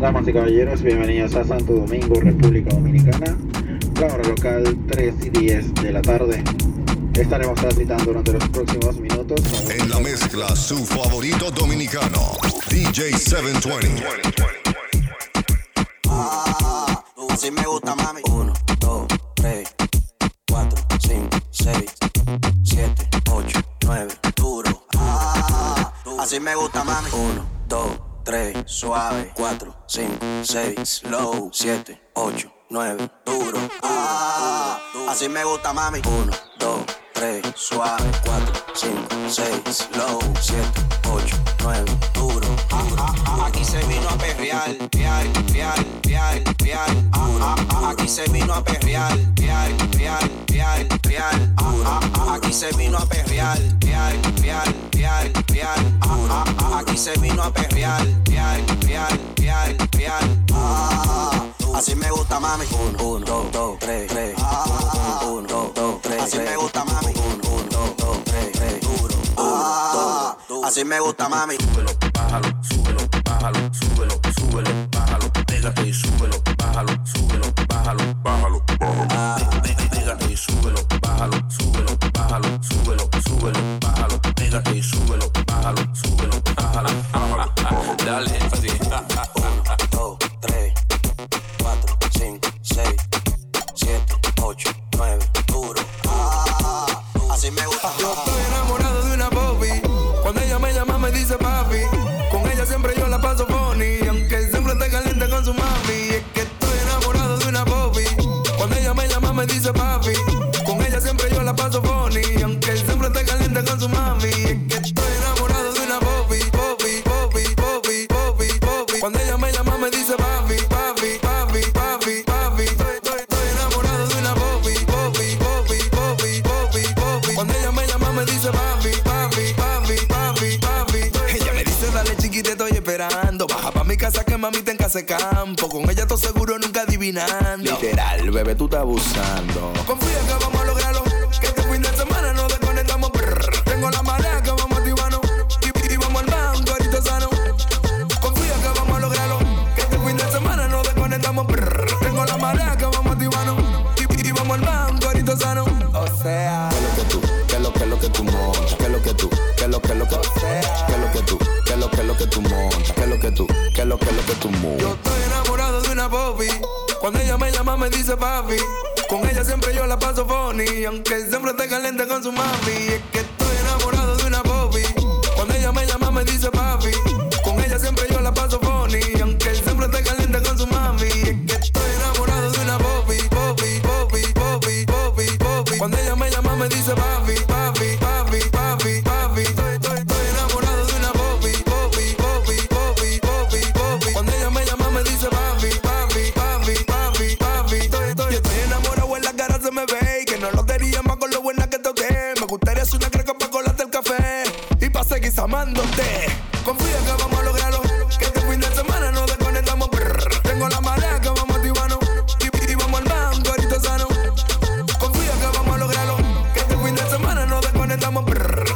Damas y caballeros, bienvenidos a Santo Domingo, República Dominicana. La hora local 3 y 10 de la tarde. Estaremos transitando durante los próximos minutos. En la mezcla, su favorito dominicano, DJ 720. Ah, así me gusta, mami. 1, 2, 3, 4, 5, 6, 7, 8, 9, duro. Ah, así me gusta, mami. 1, 2, 3, suave. 4, 5, 6, slow. 7, 8, 9, duro. Ah, así me gusta, mami. 1, 2, 3, suave. 4, 5, 6, slow. 7, 8, 9, duro. Aquí se vino a perrear, real, real, real, real. Aquí se vino a perrear, real, real, real, real. Aquí se vino a perrear, real, real, real, real. Ah, ah, ah, se vino a perrear, real, real, real, real. Ah, así me gusta, mami. 1, 2, 2, 3, 3. 1, 2, 2, 3. Así me gusta, mami. 1, 2, 2, 3, 3. Duro. Ah, así me gusta, mami. súbelo, bájalo, súbelo, bájalo, súbelo, súbelo, bájalo, pégate y súbelo, bájalo, súbelo, bájalo, bájalo, bájalo. Pé- pé- Pégate y súbelo, bájalo, súbelo, bájalo, súbelo, súbelo, bájalo, pégate y súbelo, Dale, así. 1, 2, 3, 4, 5, 6, 7, 8, 9, duro. Ah, así me gusta. Yo estoy enamorado de una Bobby. Cuando ella me llama me dice papi. Con ella siempre yo la paso funny. Aunque siempre esté caliente con su mami. Es que estoy enamorado de una Bobby. Cuando ella me llama me dice papi. Con ella todo seguro nunca adivinando. Literal, bebé, tú estás abusando. Confía que vamos ¿Qué es lo que tú? ¿Qué es lo que lo que tú Yo montas? estoy enamorado de una Bobby. Cuando ella me llama me dice papi. Con ella siempre yo la paso funny. Aunque siempre esté caliente con su mami. Es que estoy enamorado de una Bobby. Cuando ella me llama me dice papi.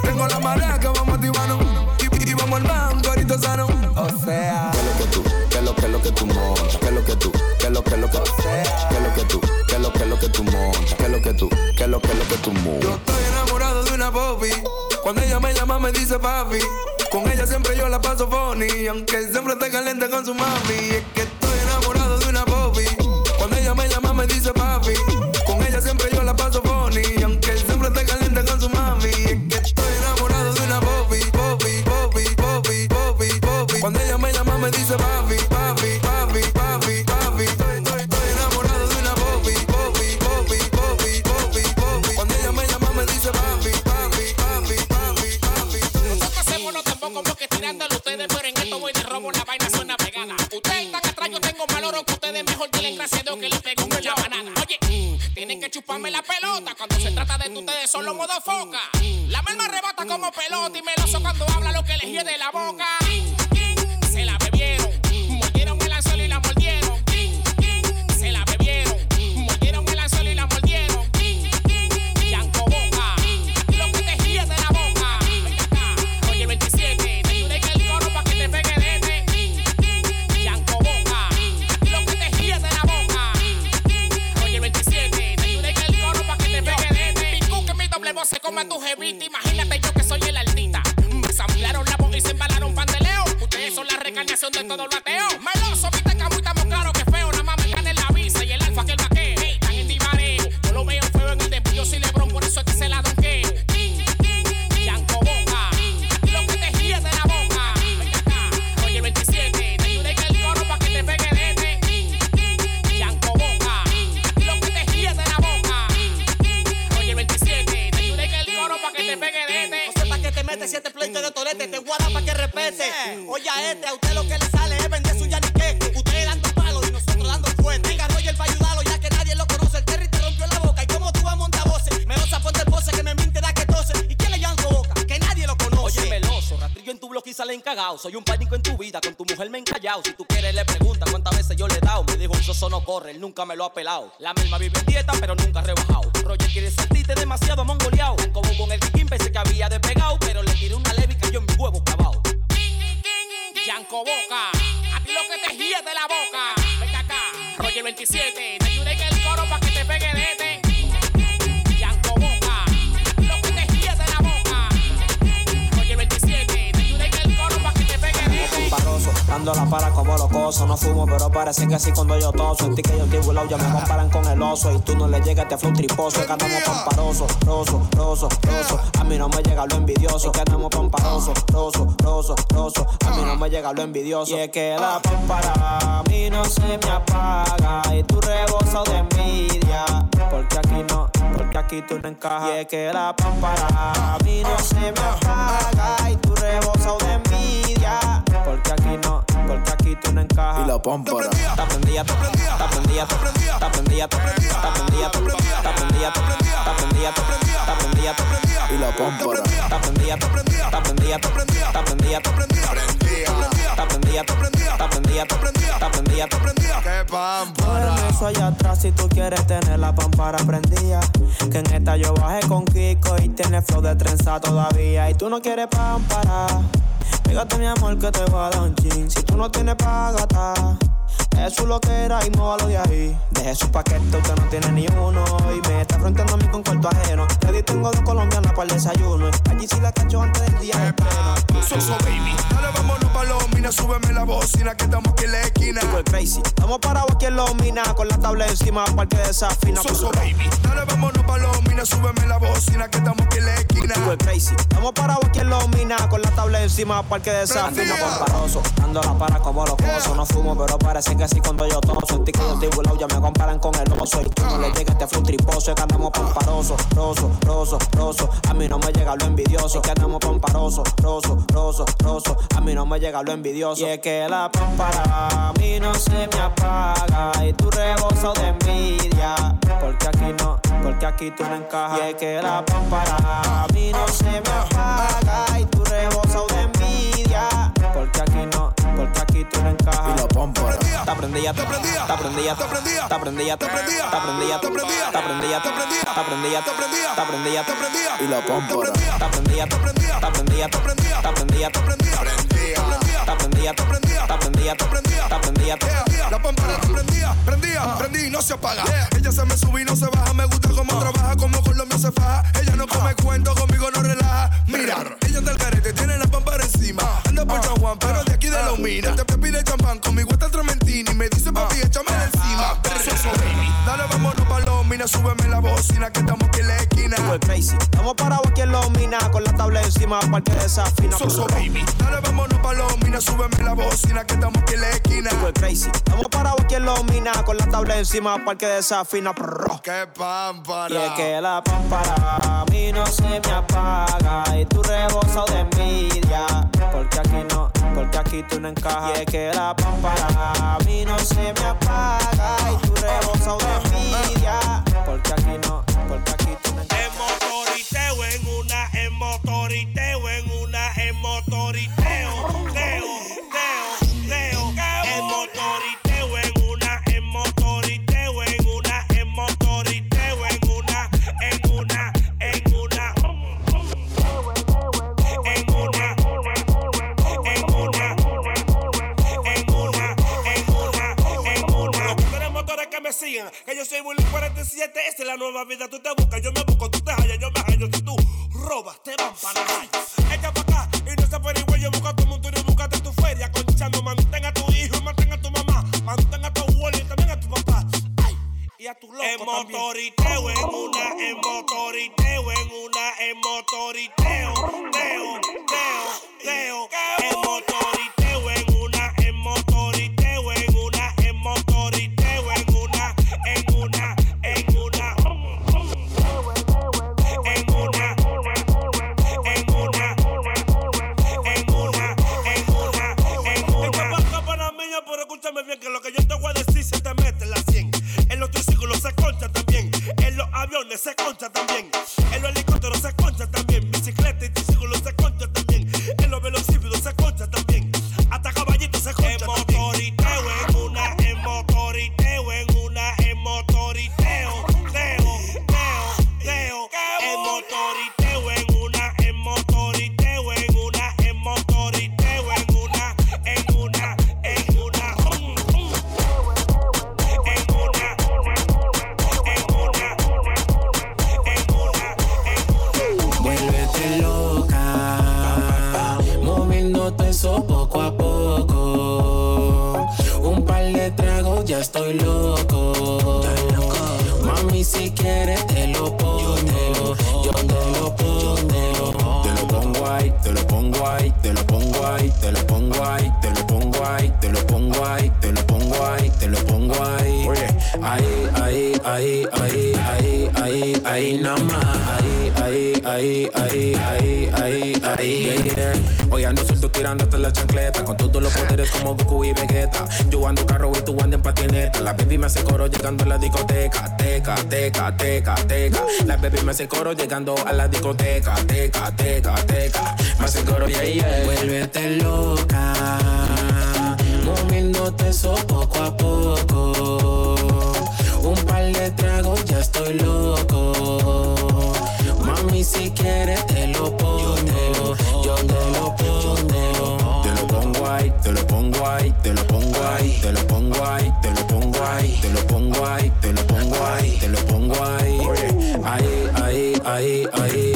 Tengo la marea que vamos a activarnos y, y vamos al banco ahorita sano. O sea. ¿Qué es lo que tú? ¿Qué es lo que lo que tú montas? ¿Qué es lo que tú? ¿Qué es lo que lo que ¿Qué es lo que tú? ¿Qué es lo que lo que tú montas? ¿Qué es lo que tú? ¿Qué es lo que lo que tú Yo montas? estoy enamorado de una Bobby. Cuando ella me llama me dice papi. Con ella siempre yo la paso funny. Aunque siempre esté caliente con su mami. Es que estoy enamorado de una Bobby. Cuando ella me llama me dice papi. Con ella siempre yo la paso funny. Tienen que chuparme la pelota cuando se trata de ustedes son los modos foca. La alma rebota como pelota y meloso cuando habla lo que le gira de la boca. encima tu jevita. Imagínate yo que soy el altita. Me mm, la voz y se embalaron pandeleo. Ustedes son la recarnación de todo lo ateo. Soy un pánico en tu vida, con tu mujer me he encallado. Si tú quieres, le pregunta cuántas veces yo le he dado. Me dijo, un soso no corre, él nunca me lo ha pelado. La misma vive en dieta, pero nunca ha rebajado. Roger quiere sentirte demasiado mongoleado. Como con el Kikín pensé que había despegado, pero le tiré una leve y cayó en mi huevo clavado. Yanko Boca. A ti lo que te ríes de la boca. Ven acá. Roger 27. La para como locoso. No fumo, pero parece que así cuando yo toso. En ti que yo estoy burlao, ya me comparan con el oso. Y tú no le llegas, te flow triposo. Que andamos comparoso, roso, roso, roso. A mí no me llega lo envidioso. Que andamos comparoso, roso, roso, roso. A mí no me llega lo envidioso. Y es que la pámpara a mí no se me apaga. Y tú rebozo de envidia. Porque aquí no, porque aquí tú no encajas. Y es que la pámpara a mí no se me apaga. Y tú rebozo de envidia. Porque aquí no, porque aquí tú no encajas. Y la pámpara. Está prendida, está prendida, está prendida, está prendida, está prendida, está prendida, está prendida, está prendida, está prendida, Y la pámpara. está prendida, está prendida, está prendida, está prendida, está prendida, está prendida, está prendida, está prendida, está prendida. ¡Qué pámpara! Ponme eso allá atrás si tú quieres tener la pampara prendida. Que en esta yo bajé con Kiko y tiene flow de trenza todavía. Y tú no quieres pampara. Fíjate mi amor que te voy a dar un chin. Si tú no tienes pa' gastar. Es lo que era y móvalo de ahí. Deje su paquete, usted no tiene ni uno. Y me está fronteando a mí con cuarto ajeno. Ready tengo dos colombianas para el desayuno. Allí sí la cacho antes del día de pleno. Soso baby, dale vámonos pa' los minas, súbeme la bocina que estamos aquí en la esquina. El crazy. Estamos parados aquí en los minas con la tabla encima para que desafina. Soso baby, dale vámonos pa' los minas, súbeme la bocina que estamos aquí en la esquina. El crazy. Estamos parados aquí en los minas con la tabla encima para que desafina. Comparoso, dando la para como locoso. No fumo, pero parece que así cuando yo toso. Ti que yo estoy burlao, ya me comparan con el oso. Y tú no le llegas, te fue un triposo. Es que andamos pamparoso, roso, roso, roso. A mí no me llega lo envidioso. Es que andamos pamparoso, roso, roso, roso. A mí no me llega lo envidioso. Y es que la pampara a mí no se me apaga. Y tú rebozo de envidia. Porque aquí no, porque aquí tú no encajas. Y es que la pampara a mí no se me apaga. Y tú rebozo de envidia. Porque aquí no, porque aquí tú no encajas. Y la pámpara. Está prendida, está prendida, está prendida, está prendida, está prendida, está prendida, está prendida, está prendida, está prendida, está prendida, está prendida, Y la pámpara. está prendida, está prendida, está prendida, está prendida, está prendida, está prendida, está prendida, está prendida, está prendida, La pampara está prendida, prendida, prendí y no se apaga. Ella se me sube y no se baja, me gusta cómo trabaja, como con lo mío se faja. Ella no come cuento, conmigo no relaja. Mira, ella está el carete, tiene la pampara encima. Anda por San Juan, pero de aquí de la humina. Te, te pide champán, conmigo está el trementini. Me dice papi, échame encima. Soso baby, dale vámonos pa' los minas, súbeme la bocina que estamos aquí en la esquina. Crazy. Estamos parados aquí en los minas con la tabla encima para que desafina. Soso baby, dale vámonos pa' los minas, súbeme la bocina que estamos aquí en la esquina. Crazy. Estamos parados aquí en los minas con la tabla encima para que desafina. ¡Qué pámpara! Y es que la pámpara a mí no se me apaga y tú rebozo de envidia. Porque aquí no, porque aquí tú no encajas. Y es que la pámpara a mí no se me apaga y tú rebozo de envidia. Porque aquí no, porque aquí tú no encajas. En motoriteo en una, en motoriteo en una, que yo soy Bully 47, esa es la nueva vida. Tú te buscas, yo me busco, tú te hallas, yo me hallo. Si tú robas, te van para la Yo ando carro y tú andas en patineta La baby me hace coro llegando a la discoteca Teca, teca, teca, teca La baby me hace coro llegando a la discoteca Teca, teca, teca Me hace coro, yeah, yeah Vuélvete loca, moviéndote eso poco a poco. Un par de tragos, ya estoy loco. Mami, si quieres te lo pongo. Yo te lo pongo. Te lo pongo ahí, te lo pongo ahí, te lo pongo ahí, te lo pongo ahí, te lo pongo ahí, te lo pongo ahí, te lo pongo ahí. Ahí, ahí, ahí, ahí,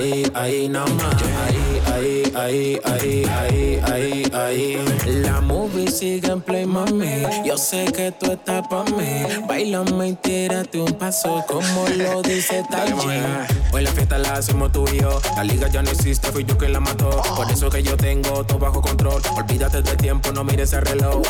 ahí, ahí, ahí, nada más. Ahí, ahí, ahí, ahí, ahí, ahí, ahí. La movie sigue en play, mami. Yo sé que tú estás pa' mí. Bailame y tírate un paso como lo dice mujer. Hoy la fiesta la hacemos tú y yo. La liga ya no existe, fui yo que la mató. Por eso que yo tengo todo bajo control. Olvídate del tiempo, no mires el reloj.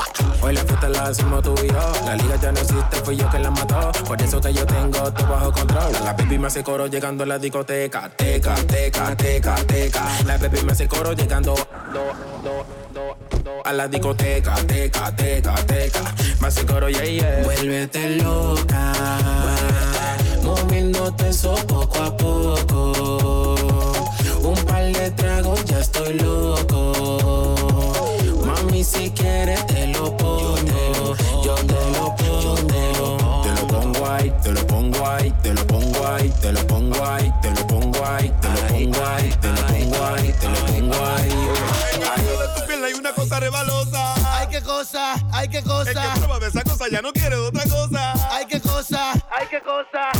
Hoy la fiesta la hacemos tú y yo. La liga ya no existe, fui yo que la mató. Por eso que yo tengo todo bajo control. La baby me hace coro llegando a la discoteca. Teca, teca, teca, teca. La baby me hace coro llegando do, do, do, a la discoteca. Teca, teca, teca. Me hace coro, yeah, yeah. Vuélvete loca, moviéndote eso poco a poco. Un par de tragos, ya estoy loco. Mami, si quieres te lo pongo. Yo te lo. Te lo pongo ahí, te lo pongo ahí, te lo pongo ahí, te lo pongo ahí, te lo pongo ahí, te lo pongo ahí, te lo pongo ahí, te lo pongo ahí. de tu piel hay una cosa rebalosa. Ay, qué cosa, ay, qué cosa. que prueba de esa cosa ya no quiere otra cosa. Ay, qué cosa, ay, qué cosa.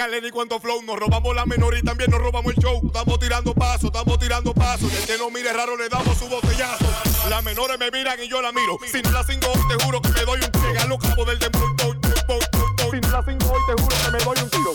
Llega Lenny cuando flow. Nos robamos la menor y también nos robamos el show. Estamos tirando pasos, estamos tirando pasos. Y el que no mire raro le damos su botellazo. Las menores me miran y yo la miro. Si no la cinco hoy, te juro que me doy un. Llegan los capos del dembow. bow, bow, bow, bow. Si no la cinco hoy, te juro que me doy un tiro.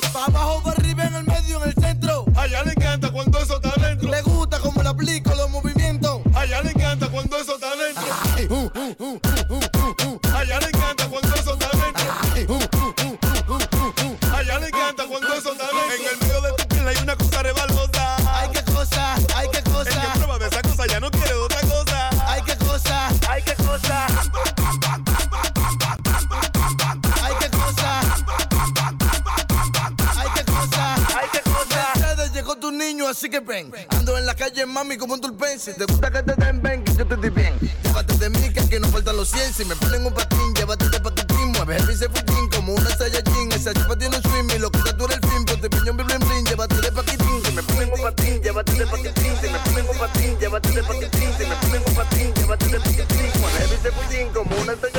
Así que ven. Ando en la calle, mami, como un tulpen. Si te gusta que te den, ven, que yo te doy bien. Llévate de mí, que aquí no faltan los 100. Si me ponen un patín, llévate de paquetín. Mueve el fujín como una Saiyajin. Esa chupa tiene un swing y lo que tú eres el fin. Ponte piñón, bling, bling, llévate de paquetín. Si me ponen un patín, llévate de paquetín. Si me ponen un patín, llévate de paquetín. Si me ponen un patín, llévate de paquetín. Mueve el bíceps fujín como una Saiyajin.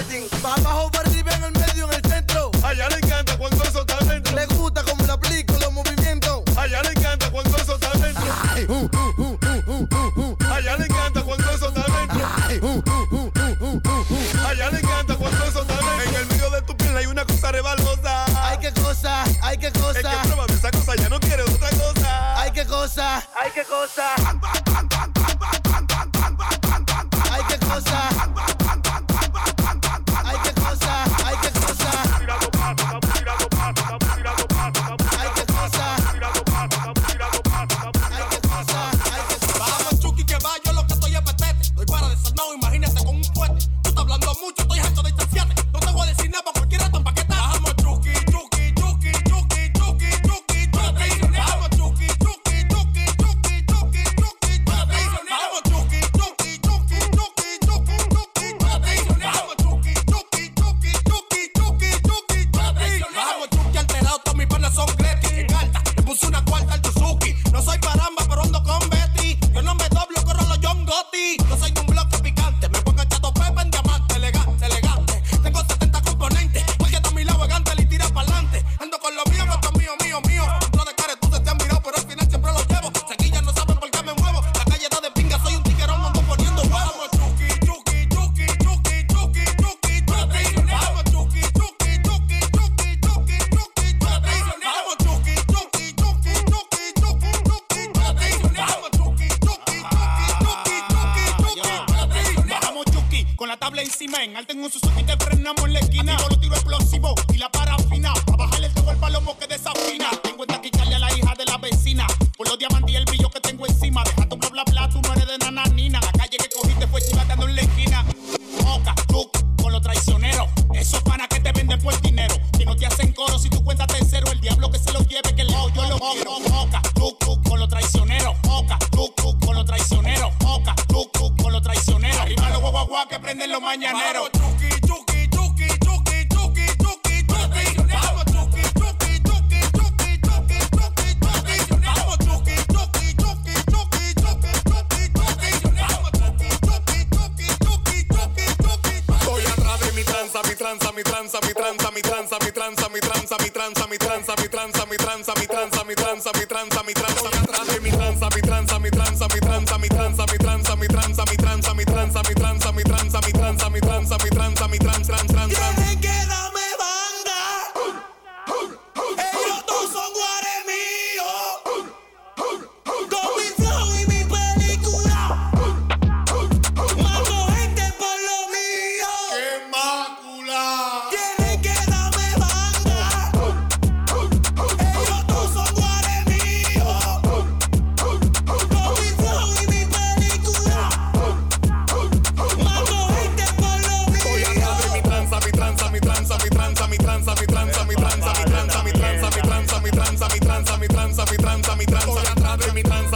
tranza, mi tranza, la trata mi tranza.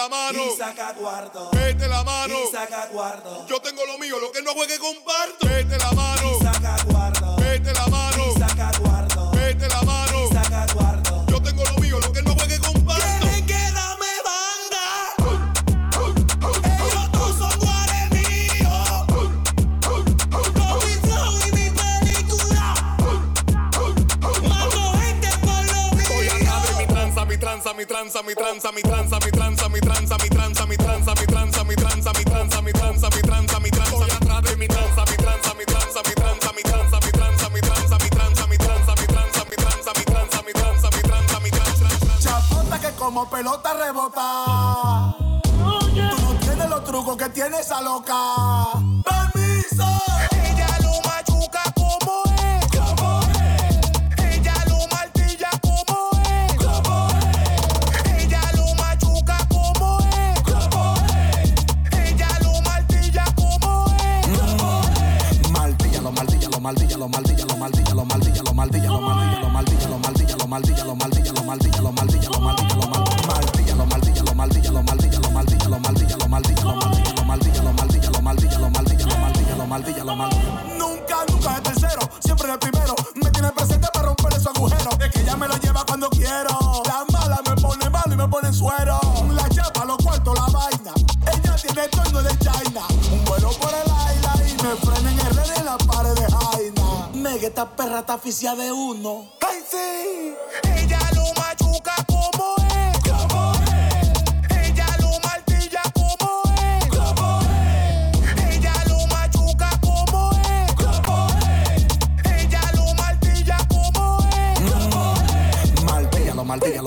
la mano. Saca cuarto. Mete la mano. Saca cuarto. Yo tengo lo mío, lo que no juegue comparto. Mete la mano. Saca cuarto. Mete la mano. Saca cuarto. Mete la mano. Saca cuarto. Yo tengo lo mío, lo que no juegue comparto. ¿Quieren que dame banda? Ellos dos son guares míos. Con mi flow y mi película. Mato gente por lo mío. Voy a mi tranza, mi tranza, mi tranza, mi tranza, mi tranza. Pelota rebota. Tú no tienes los trucos que tiene esa loca. Permiso. Ella lo machuca como es. Como es. Ella lo martilla como es. Como es. Ella lo machuca como es. Como es. Ella lo martilla como es. Como es. Maldíllalo, maldíllalo, maldíllalo, maldíllalo, maldíllalo, maldíllalo, maldíllalo, maldíllalo, maldíllalo, maldíllalo, maldíllalo, maldíllalo, maldíllalo, maldíllalo, maldíllalo, maldíllalo, maldíllalo, maldíllalo, maldíllalo, maldíllalo, maldíllalo, maldíllalo, maldíllalo, maldíllalo, maldíllalo, maldíllalo, maldíllalo, maldíllalo, maldíllalo. Nunca, nunca de tercero, siempre de primero. Me tiene presente para romper esos agujeros. Es que ella me lo lleva cuando quiero. La mala me pone malo y me pone en suero. La chapa, los cuartos, la vaina. Ella tiene tono de China. Un vuelo por el aire y me frena en el red en la pared de Jaina. Mega, esta perra está aficia de uno. ¡Ay, sí! Ella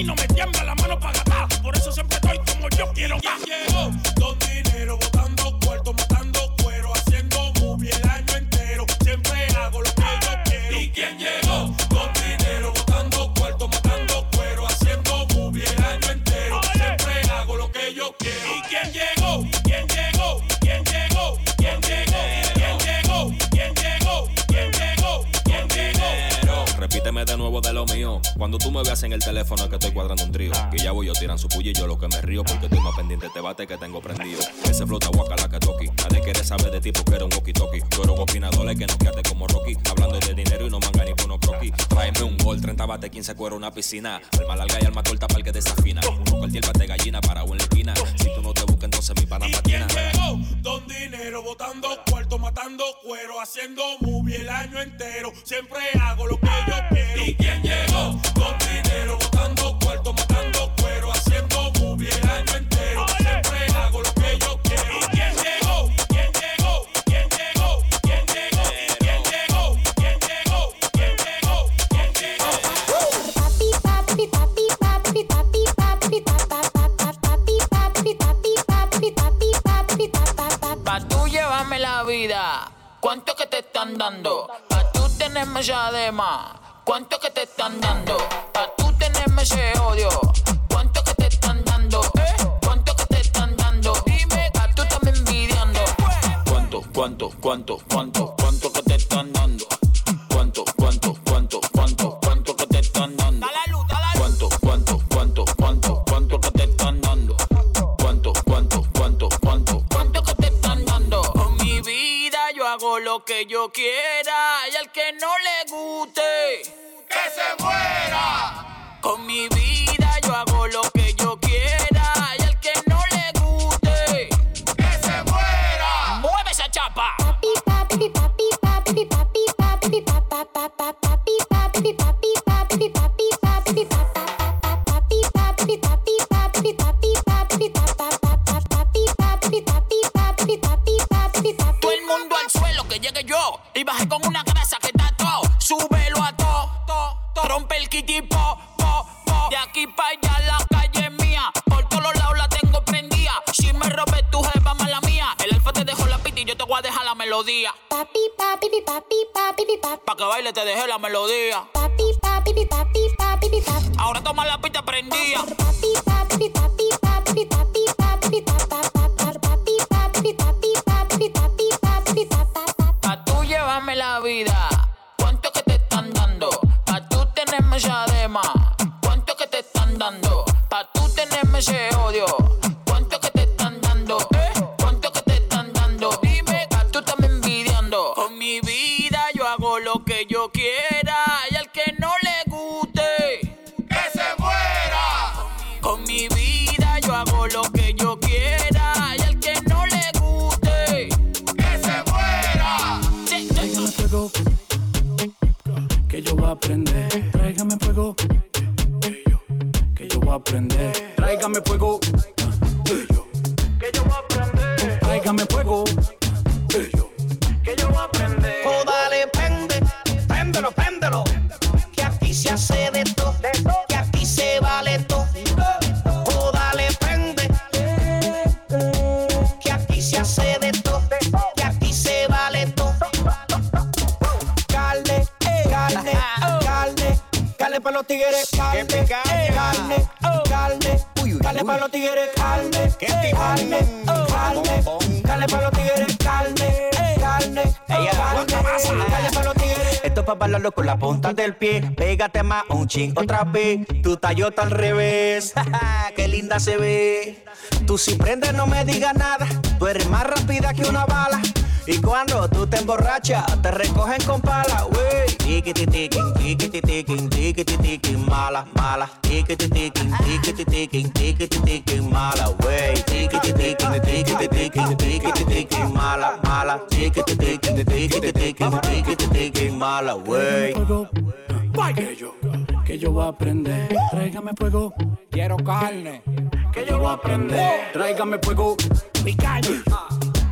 no me tiembla la mano para gastar, por eso siempre estoy como yo quiero. ¿Quién llegó? Don mío. Cuando tú me veas en el teléfono es que estoy cuadrando un trío. Que ya voy yo tiran su puya y yo lo que me río porque estoy más pendiente de este bate que tengo prendido. Ese flota guacala que toqui. Nadie quiere saber de ti porque eres un walkie talkie. Tú eres un opinador que no quédate como Rocky. Hablando de dinero y no manga ni unos croquis. Tráeme un gol, 30 bate, 15 cuero, una piscina. Alma larga y alma corta para el que desafina. Uno cualquier bate gallina para en la esquina. Si tú no te buscas entonces mi pana ¿Y patina. llegó? Don dinero, botando cuarto, matando cuero, haciendo movie el año entero. Siempre hago lo que yo quiero. ¿Y quién llegó? la vida. ¿Cuánto que te están dando? Pa' tú tenerme ya de más. ¿Cuánto que te están dando? Pa' tú tenerme ese odio, ¿cuánto que te están dando? ¿Eh? ¿Cuánto que te están dando? Dime, pa' tú me envidiando. ¿Cuánto, cuánto, cuánto, cuánto, lo que yo quiera y al que no le guste, ¡Que se muera! Con mi vida yo hago lo que baje con una grasa que está todo. Súbelo a todo, to, to. rompe el kitty po, po, po. De aquí para allá la calle es mía, por todos lados la tengo prendida. Si me robes tu jefa mala mía, el alfa te dejó la pita y yo te voy a dejar la melodía. Pa' que baile te dejé la melodía. Ahora toma la pita prendida. Con la punta del pie. Pégate más un ching otra vez. Tu tallota al revés. Qué linda se ve. Tú si prendes no me digas nada. Tú eres más rápida que una bala. Y cuando tú te emborrachas, te recogen con pala, wey. Tiquiti tiquin, tiquiti tiquin, tiquiti tiquin, mala, mala. Tiquiti tiquin, tiquiti tiquin, tiquiti tiquin, mala, wey. Tiquiti tiquin, tiquiti tiquin, tiquiti tiquin, mala, mala. Tiquiti tiquin, tiquiti tiquin, tiquiti tiquin, mala, wey. Que yo, que yo voy a aprender. Tráigame fuego. Quiero carne. Que yo voy a aprender. Tráigame fuego. Mi carne.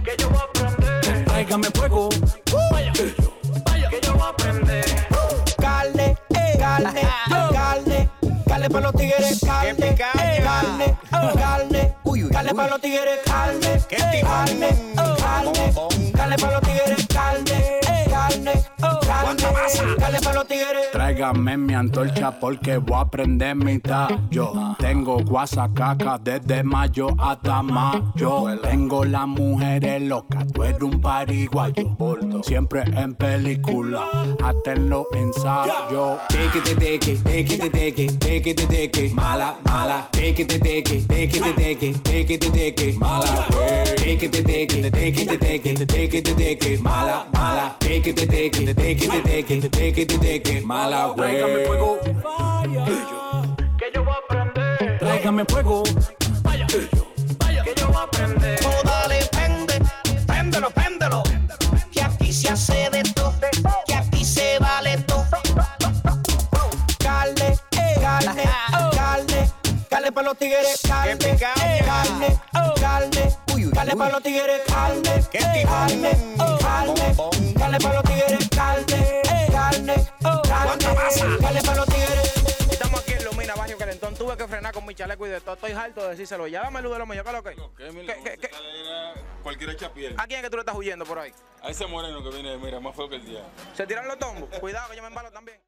Que yo voy a aprender. Tráigame fuego. Vaya. Vaya. Que yo voy a aprender. Carne, carne, carne, carne para los tigres, carne, carne, carne, carne para los tigres, carne, carne, carne, carne para los tigres. Tráigame mi antorcha porque voy a prender mitad. Yo tengo guasacaca desde mayo hasta mayo. Tengo las mujeres locas, tú eres un pariguayo. Siempre en película, hasta en los ensayos. Take it, take it, take it, take it, take it, take it. Mala, mala. Take it, take it, take it, take it, take it, take it. Mala, take it, take it, take it, take it, take it, take it. Mala, mala. Take it, take it, take it, it, take it. Mala, Tráigame fuego. Que yo voy a aprender. Tráigame fuego. Vaya. Que yo, vaya. Que yo voy a aprender. Oh, dale, prende, préndelo, préndelo. Que aquí se hace de todo, que aquí se vale todo. Carne, carne, carne, carne para los tigres, carne, carne, carne, carne para los tigres, carne, carne, carne, carne para los tigres, carne, carne, carne, carne para los tigres. Estamos aquí en Lumina, Barrio Calentón. Tuve que frenar con mi chaleco y de todo. Estoy harto de decírselo. Ya dame luz de lo mío. ¿Qué es lo que? ¿Qué, qué, qué? Cualquier echa piel. ¿A quién es que tú le estás huyendo por ahí? A ese moreno que viene, mira, más feo que el día. ¿Se tiran los tombos? Cuidado que yo me embalo también.